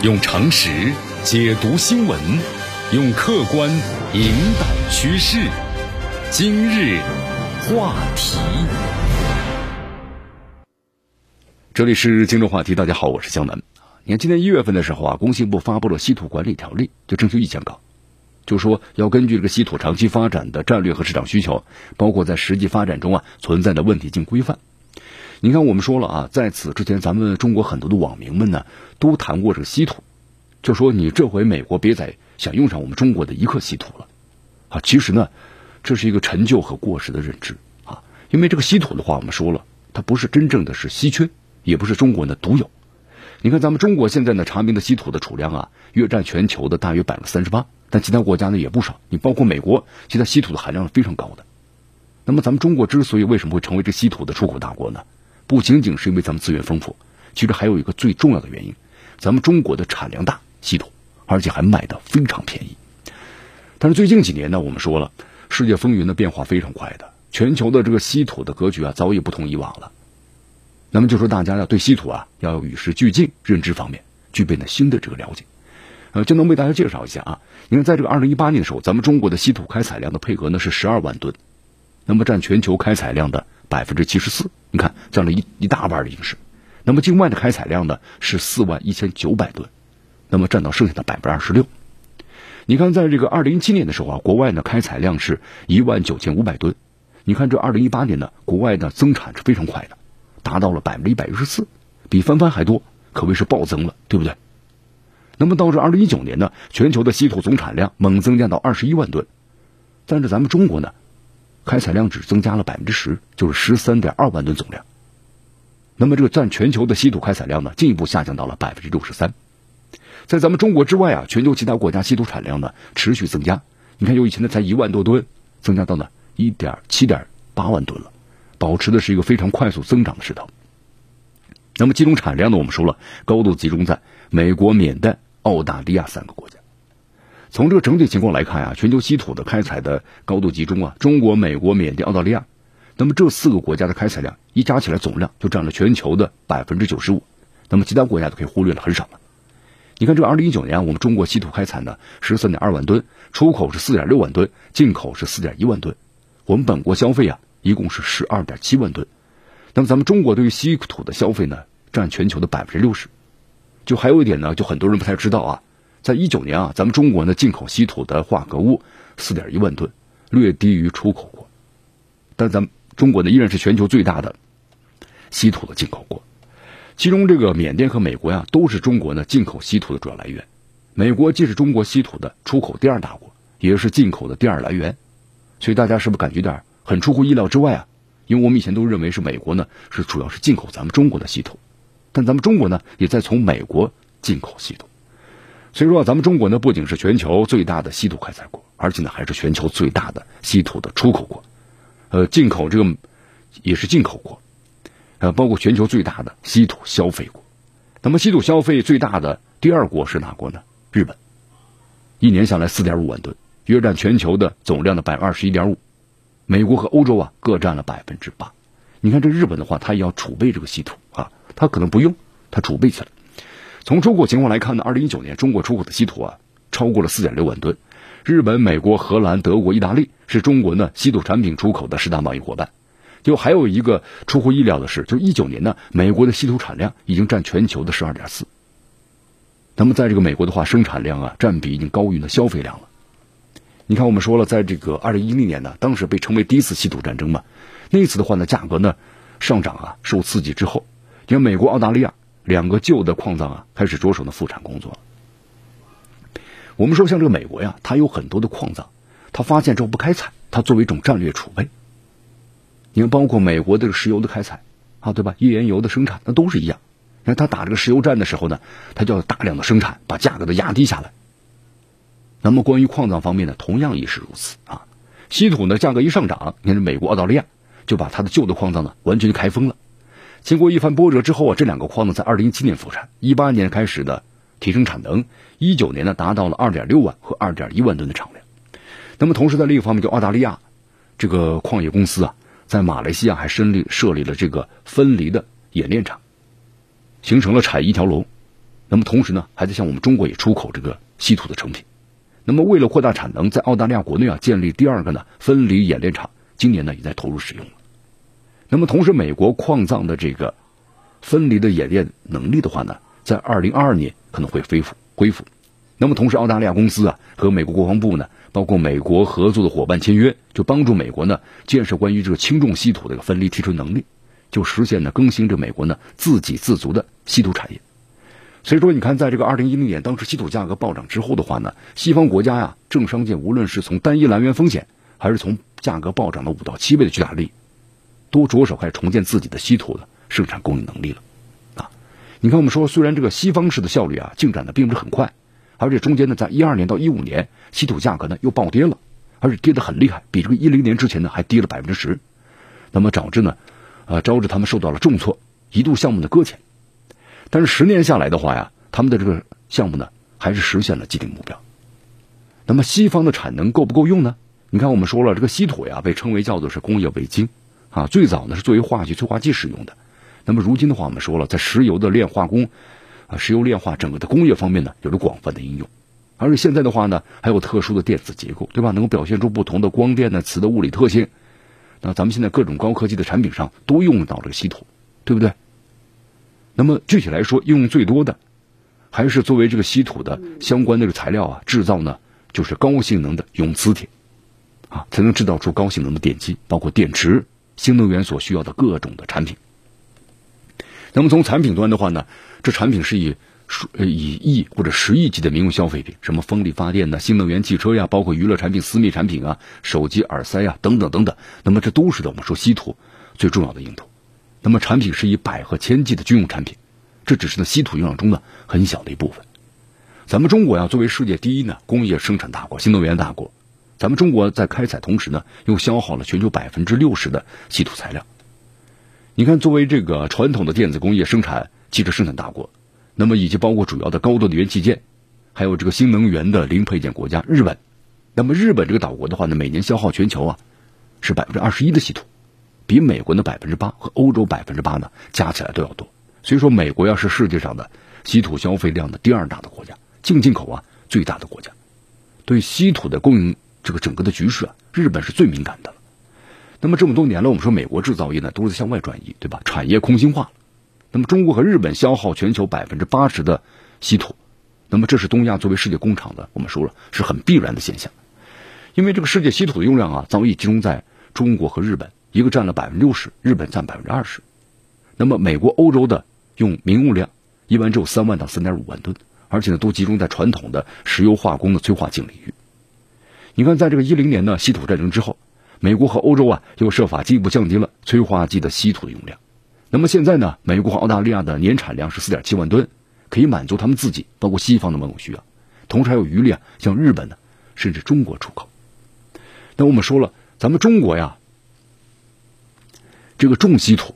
用常识解读新闻，用客观引导趋势。今日话题，这里是今日话题。大家好，我是江南。你看，今年一月份的时候啊，工信部发布了稀土管理条例，就征求意见稿，就说要根据这个稀土长期发展的战略和市场需求，包括在实际发展中啊存在的问题进行规范。你看，我们说了啊，在此之前，咱们中国很多的网民们呢，都谈过这个稀土，就说你这回美国别再想用上我们中国的一克稀土了，啊，其实呢，这是一个陈旧和过时的认知啊，因为这个稀土的话，我们说了，它不是真正的是稀缺，也不是中国的独有。你看，咱们中国现在呢，查明的稀土的储量啊，约占全球的大约百分之三十八，但其他国家呢也不少，你包括美国，其他稀土的含量是非常高的。那么，咱们中国之所以为什么会成为这稀土的出口大国呢？不仅仅是因为咱们资源丰富，其实还有一个最重要的原因，咱们中国的产量大，稀土，而且还卖的非常便宜。但是最近几年呢，我们说了，世界风云的变化非常快的，全球的这个稀土的格局啊，早已不同以往了。那么就说大家要对稀土啊，要与时俱进，认知方面具备呢新的这个了解。呃，就能为大家介绍一下啊，你看，在这个二零一八年的时候，咱们中国的稀土开采量的配额呢是十二万吨，那么占全球开采量的。百分之七十四，你看占了一一大半的形势。那么境外的开采量呢是四万一千九百吨，那么占到剩下的百分之二十六。你看，在这个二零一七年的时候啊，国外呢开采量是一万九千五百吨。你看这二零一八年呢，国外的增产是非常快的，达到了百分之一百一十四，比翻番还多，可谓是暴增了，对不对？那么到这二零一九年呢，全球的稀土总产量猛增加到二十一万吨，但是咱们中国呢？开采量只增加了百分之十，就是十三点二万吨总量。那么这个占全球的稀土开采量呢，进一步下降到了百分之六十三。在咱们中国之外啊，全球其他国家稀土产量呢持续增加。你看，由以前的才一万多吨，增加到呢一点七点八万吨了，保持的是一个非常快速增长的势头。那么集中产量呢，我们说了，高度集中在美国、缅甸、澳大利亚三个国家。从这个整体情况来看啊，全球稀土的开采的高度集中啊，中国、美国、缅甸、澳大利亚，那么这四个国家的开采量一加起来总量就占了全球的百分之九十五，那么其他国家都可以忽略了，很少了。你看这个二零一九年啊，我们中国稀土开采呢十三点二万吨，出口是四点六万吨，进口是四点一万吨，我们本国消费啊一共是十二点七万吨，那么咱们中国对于稀土的消费呢占全球的百分之六十，就还有一点呢，就很多人不太知道啊。在一九年啊，咱们中国呢进口稀土的化合物四点一万吨，略低于出口国，但咱们中国呢依然是全球最大的稀土的进口国。其中这个缅甸和美国呀，都是中国呢进口稀土的主要来源。美国既是中国稀土的出口第二大国，也是进口的第二来源。所以大家是不是感觉点很出乎意料之外啊？因为我们以前都认为是美国呢是主要是进口咱们中国的稀土，但咱们中国呢也在从美国进口稀土。所以说，咱们中国呢，不仅是全球最大的稀土开采国，而且呢，还是全球最大的稀土的出口国，呃，进口这个也是进口国，呃，包括全球最大的稀土消费国。那么，稀土消费最大的第二国是哪国呢？日本，一年下来四点五万吨，约占全球的总量的百分之二十一点五。美国和欧洲啊，各占了百分之八。你看，这日本的话，它也要储备这个稀土啊，它可能不用，它储备起来。从出口情况来看呢，二零一九年中国出口的稀土啊超过了四点六万吨。日本、美国、荷兰、德国、意大利是中国呢稀土产品出口的十大贸易伙伴。就还有一个出乎意料的是，就一九年呢，美国的稀土产量已经占全球的十二点四。那么在这个美国的话，生产量啊占比已经高于了消费量了。你看，我们说了，在这个二零一零年呢，当时被称为第一次稀土战争嘛，那次的话呢，价格呢上涨啊受刺激之后，你看美国、澳大利亚。两个旧的矿藏啊，开始着手的复产工作。我们说，像这个美国呀，它有很多的矿藏，它发现之后不开采，它作为一种战略储备。你看，包括美国的石油的开采啊，对吧？页岩油的生产，那都是一样。那它打这个石油战的时候呢，它就要大量的生产，把价格都压低下来。那么，关于矿藏方面呢，同样也是如此啊。稀土呢，价格一上涨，你看这美国、澳大利亚就把它的旧的矿藏呢，完全就开封了。经过一番波折之后啊，这两个矿呢在二零一七年复产，一八年开始的提升产能，一九年呢达到了二点六万和二点一万吨的产量。那么同时在另一方面，就澳大利亚这个矿业公司啊，在马来西亚还设立设立了这个分离的冶炼厂，形成了产一条龙。那么同时呢，还在向我们中国也出口这个稀土的成品。那么为了扩大产能，在澳大利亚国内啊建立第二个呢分离冶炼厂，今年呢也在投入使用。那么同时，美国矿藏的这个分离的冶炼能力的话呢，在二零二二年可能会恢复恢复。那么同时，澳大利亚公司啊和美国国防部呢，包括美国合作的伙伴签约，就帮助美国呢建设关于这个轻重稀土的个分离提纯能力，就实现呢更新这美国呢自给自足的稀土产业。所以说，你看，在这个二零一零年，当时稀土价格暴涨之后的话呢，西方国家呀，政商界无论是从单一来源风险，还是从价格暴涨的五到七倍的巨大利益，都着手开始重建自己的稀土的生产供应能力了。啊，你看，我们说，虽然这个西方式的效率啊进展的并不是很快，而且中间呢，在一二年到一五年，稀土价格呢又暴跌了，而且跌得很厉害，比这个一零年之前呢还跌了百分之十，那么导致呢，呃，招致他们受到了重挫，一度项目的搁浅。但是十年下来的话呀，他们的这个项目呢，还是实现了既定目标。那么西方的产能够不够用呢？你看，我们说了，这个稀土呀，被称为叫做是工业伪晶啊，最早呢是作为化学催化剂使用的。那么如今的话，我们说了，在石油的炼化工啊，石油炼化整个的工业方面呢，有着广泛的应用。而且现在的话呢，还有特殊的电子结构，对吧？能够表现出不同的光电呢、磁的物理特性。那咱们现在各种高科技的产品上都用到这个稀土，对不对？那么具体来说，应用最多的还是作为这个稀土的相关的这个材料啊，制造呢就是高性能的永磁铁啊，才能制造出高性能的电机，包括电池、新能源所需要的各种的产品。那么从产品端的话呢，这产品是以数以亿或者十亿级的民用消费品，什么风力发电呢、新能源汽车呀，包括娱乐产品、私密产品啊、手机、耳塞呀等等等等。那么这都是的，我们说稀土最重要的用途。那么产品是以百和千计的军用产品，这只是呢稀土用量中的很小的一部分。咱们中国呀，作为世界第一呢工业生产大国、新能源大国，咱们中国在开采同时呢，又消耗了全球百分之六十的稀土材料。你看，作为这个传统的电子工业生产、汽车生产大国，那么以及包括主要的高端的元器件，还有这个新能源的零配件国家日本，那么日本这个岛国的话呢，每年消耗全球啊是百分之二十一的稀土。比美国的百分之八和欧洲百分之八呢加起来都要多，所以说美国要是世界上的稀土消费量的第二大的国家，净进口啊最大的国家，对稀土的供应这个整个的局势啊，日本是最敏感的。那么这么多年了，我们说美国制造业呢都是向外转移，对吧？产业空心化。那么中国和日本消耗全球百分之八十的稀土，那么这是东亚作为世界工厂的，我们说了是很必然的现象，因为这个世界稀土的用量啊早已集中在中国和日本。一个占了百分之六十，日本占百分之二十，那么美国、欧洲的用民用量一般只有三万到三点五万吨，而且呢都集中在传统的石油化工的催化剂领域。你看，在这个一零年呢稀土战争之后，美国和欧洲啊又设法进一步降低了催化剂的稀土的用量。那么现在呢，美国和澳大利亚的年产量是四点七万吨，可以满足他们自己包括西方的某种需要，同时还有余力啊向日本呢甚至中国出口。那我们说了，咱们中国呀。这个重稀土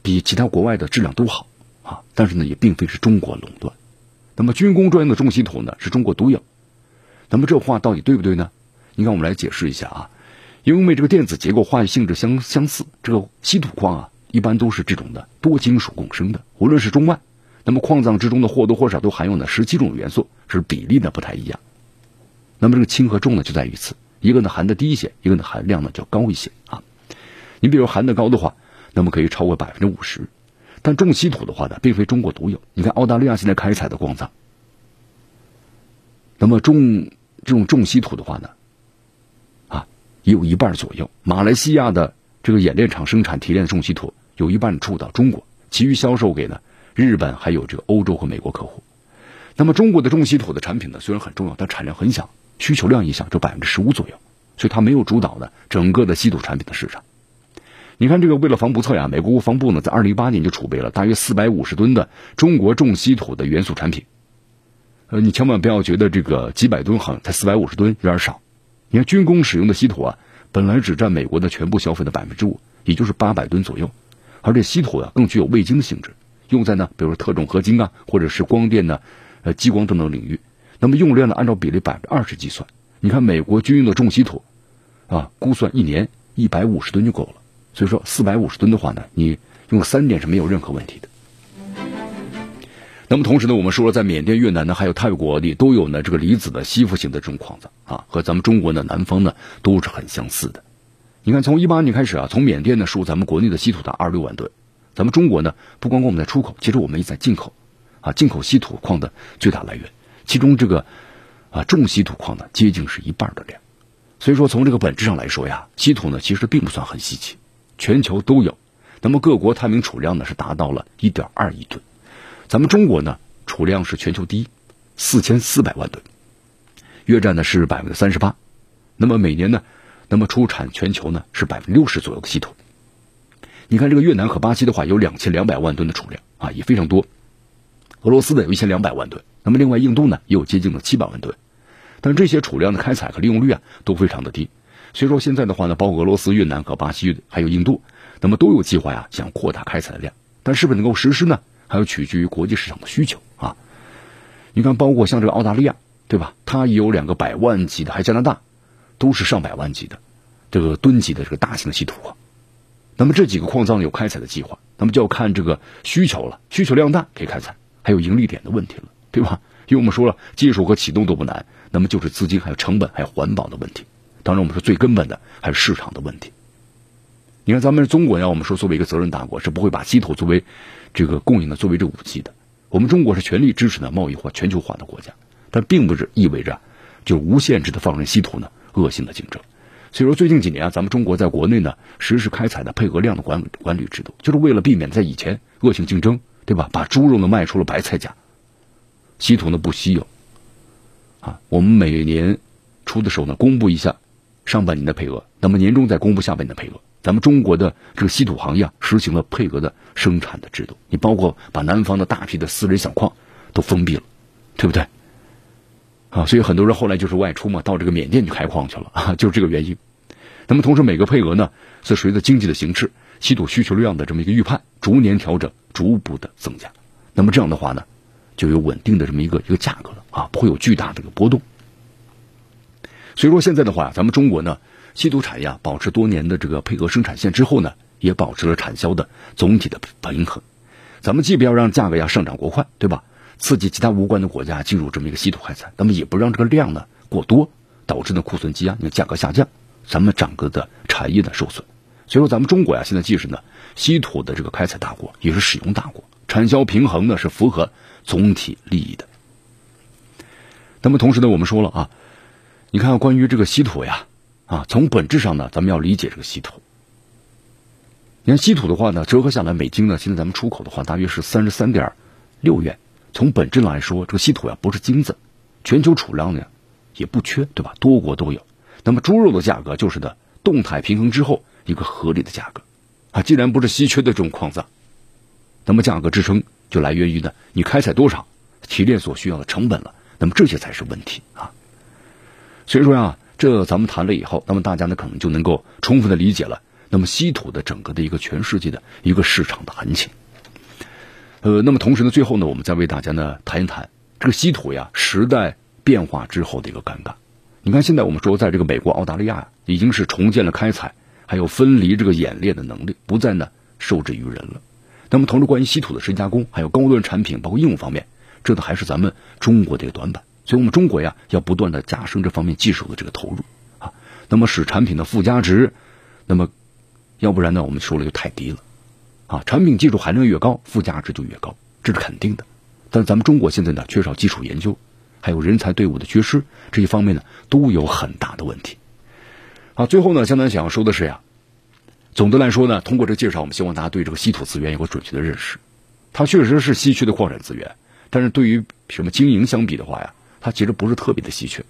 比其他国外的质量都好啊，但是呢，也并非是中国垄断。那么军工专用的重稀土呢，是中国独有。那么这话到底对不对呢？你看，我们来解释一下啊。因为这个电子结构、化学性质相相似，这个稀土矿啊，一般都是这种的多金属共生的，无论是中外。那么矿藏之中的或多或少都含有呢十七种元素，是比例呢不太一样。那么这个轻和重呢，就在于此，一个呢含的低一些，一个呢含量呢较高一些啊。你比如含的高的话，那么可以超过百分之五十，但重稀土的话呢，并非中国独有。你看澳大利亚现在开采的矿藏，那么重这种重稀土的话呢，啊，也有一半左右。马来西亚的这个冶炼厂生产提炼的重稀土，有一半出到中国，其余销售给呢日本还有这个欧洲和美国客户。那么中国的重稀土的产品呢，虽然很重要，但产量很小，需求量一小，就百分之十五左右，所以它没有主导的整个的稀土产品的市场。你看，这个为了防不测呀，美国国防部呢，在二零一八年就储备了大约四百五十吨的中国重稀土的元素产品。呃，你千万不要觉得这个几百吨好像才四百五十吨有点少。你看，军工使用的稀土啊，本来只占美国的全部消费的百分之五，也就是八百吨左右。而这稀土啊，更具有味精的性质，用在呢，比如特种合金啊，或者是光电呢，呃，激光等等领域。那么用量呢，按照比例百分之二十计算，你看美国军用的重稀土，啊，估算一年一百五十吨就够了。所以说，四百五十吨的话呢，你用三年是没有任何问题的。那么同时呢，我们说了，在缅甸、越南呢，还有泰国里都有呢这个离子的吸附型的这种矿藏啊，和咱们中国呢南方呢都是很相似的。你看，从一八年开始啊，从缅甸呢输入咱们国内的稀土达二十六万吨，咱们中国呢不光光我们在出口，其实我们也在进口啊，进口稀土矿的最大来源，其中这个啊重稀土矿呢接近是一半的量。所以说，从这个本质上来说呀，稀土呢其实并不算很稀奇，全球都有。那么各国探明储量呢是达到了一点二亿吨。咱们中国呢，储量是全球第一，四千四百万吨，约占呢是百分之三十八。那么每年呢，那么出产全球呢是百分之六十左右的稀土。你看这个越南和巴西的话，有两千两百万吨的储量啊，也非常多。俄罗斯呢有一千两百万吨，那么另外印度呢也有接近了七百万吨。但这些储量的开采和利用率啊都非常的低。所以说现在的话呢，包括俄罗斯、越南和巴西还有印度，那么都有计划呀想扩大开采的量，但是不是能够实施呢？还有取决于国际市场的需求啊！你看，包括像这个澳大利亚，对吧？它也有两个百万级的，还加拿大，都是上百万级的这个吨级的这个大型的稀土矿。那么这几个矿藏有开采的计划，那么就要看这个需求了，需求量大可以开采，还有盈利点的问题了，对吧？因为我们说了，技术和启动都不难，那么就是资金、还有成本、还有环保的问题。当然，我们说最根本的还是市场的问题。你看，咱们中国呀，我们说作为一个责任大国，是不会把稀土作为这个供应的作为这武器的。我们中国是全力支持的贸易化、全球化的国家，但并不是意味着就无限制的放任稀土呢恶性的竞争。所以说，最近几年啊，咱们中国在国内呢实施开采的配额量的管管理制度，就是为了避免在以前恶性竞争，对吧？把猪肉呢卖出了白菜价，稀土呢不稀有啊。我们每年初的时候呢公布一下上半年的配额，那么年终再公布下半年的配额。咱们中国的这个稀土行业实行了配额的生产的制度，你包括把南方的大批的私人小矿都封闭了，对不对？啊，所以很多人后来就是外出嘛，到这个缅甸去开矿去了啊，就是这个原因。那么同时，每个配额呢是随着经济的形势、稀土需求量的这么一个预判，逐年调整，逐步的增加。那么这样的话呢，就有稳定的这么一个一个价格了啊，不会有巨大的一个波动。所以说现在的话，咱们中国呢。稀土产业啊保持多年的这个配额生产线之后呢，也保持了产销的总体的平衡。咱们既不要让价格呀上涨过快，对吧？刺激其他无关的国家进入这么一个稀土开采，那么也不让这个量呢过多，导致呢库存积压，你价格下降，咱们整个的产业呢受损。所以说，咱们中国呀，现在既是呢稀土的这个开采大国，也是使用大国，产销平衡呢是符合总体利益的。那么同时呢，我们说了啊，你看关于这个稀土呀。啊，从本质上呢，咱们要理解这个稀土。你看稀土的话呢，折合下来，每斤呢，现在咱们出口的话，大约是三十三点六元。从本质来说，这个稀土呀，不是金子，全球储量呢也不缺，对吧？多国都有。那么猪肉的价格就是的动态平衡之后一个合理的价格啊。既然不是稀缺的这种矿藏，那么价格支撑就来源于呢，你开采多少，提炼所需要的成本了。那么这些才是问题啊。所以说呀。这咱们谈了以后，那么大家呢可能就能够充分的理解了，那么稀土的整个的一个全世界的一个市场的行情。呃，那么同时呢，最后呢，我们再为大家呢谈一谈这个稀土呀时代变化之后的一个尴尬。你看，现在我们说，在这个美国、澳大利亚已经是重建了开采还有分离这个冶炼的能力，不再呢受制于人了。那么，同时关于稀土的深加工还有高端产品，包括应用方面，这都还是咱们中国的一个短板。所以，我们中国呀，要不断的加深这方面技术的这个投入啊，那么使产品的附加值，那么要不然呢，我们说了就太低了啊。产品技术含量越高，附加值就越高，这是肯定的。但咱们中国现在呢，缺少基础研究，还有人才队伍的缺失，这一方面呢，都有很大的问题。好，最后呢，江南想要说的是呀，总的来说呢，通过这介绍，我们希望大家对这个稀土资源有个准确的认识。它确实是稀缺的矿产资源，但是对于什么经营相比的话呀。它其实不是特别的稀缺，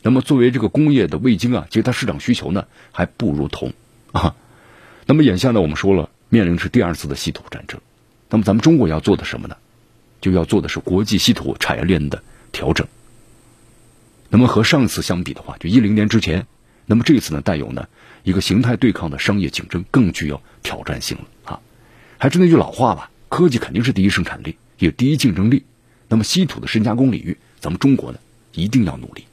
那么作为这个工业的味精啊，其实它市场需求呢还不如铜啊。那么眼下呢，我们说了面临是第二次的稀土战争，那么咱们中国要做的什么呢？就要做的是国际稀土产业链的调整。那么和上一次相比的话，就一零年之前，那么这次呢带有呢一个形态对抗的商业竞争更具有挑战性了啊。还是那句老话吧，科技肯定是第一生产力，也第一竞争力。那么稀土的深加工领域。咱们中国呢，一定要努力，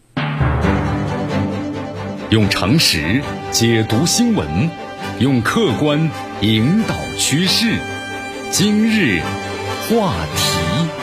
用常识解读新闻，用客观引导趋势。今日话题。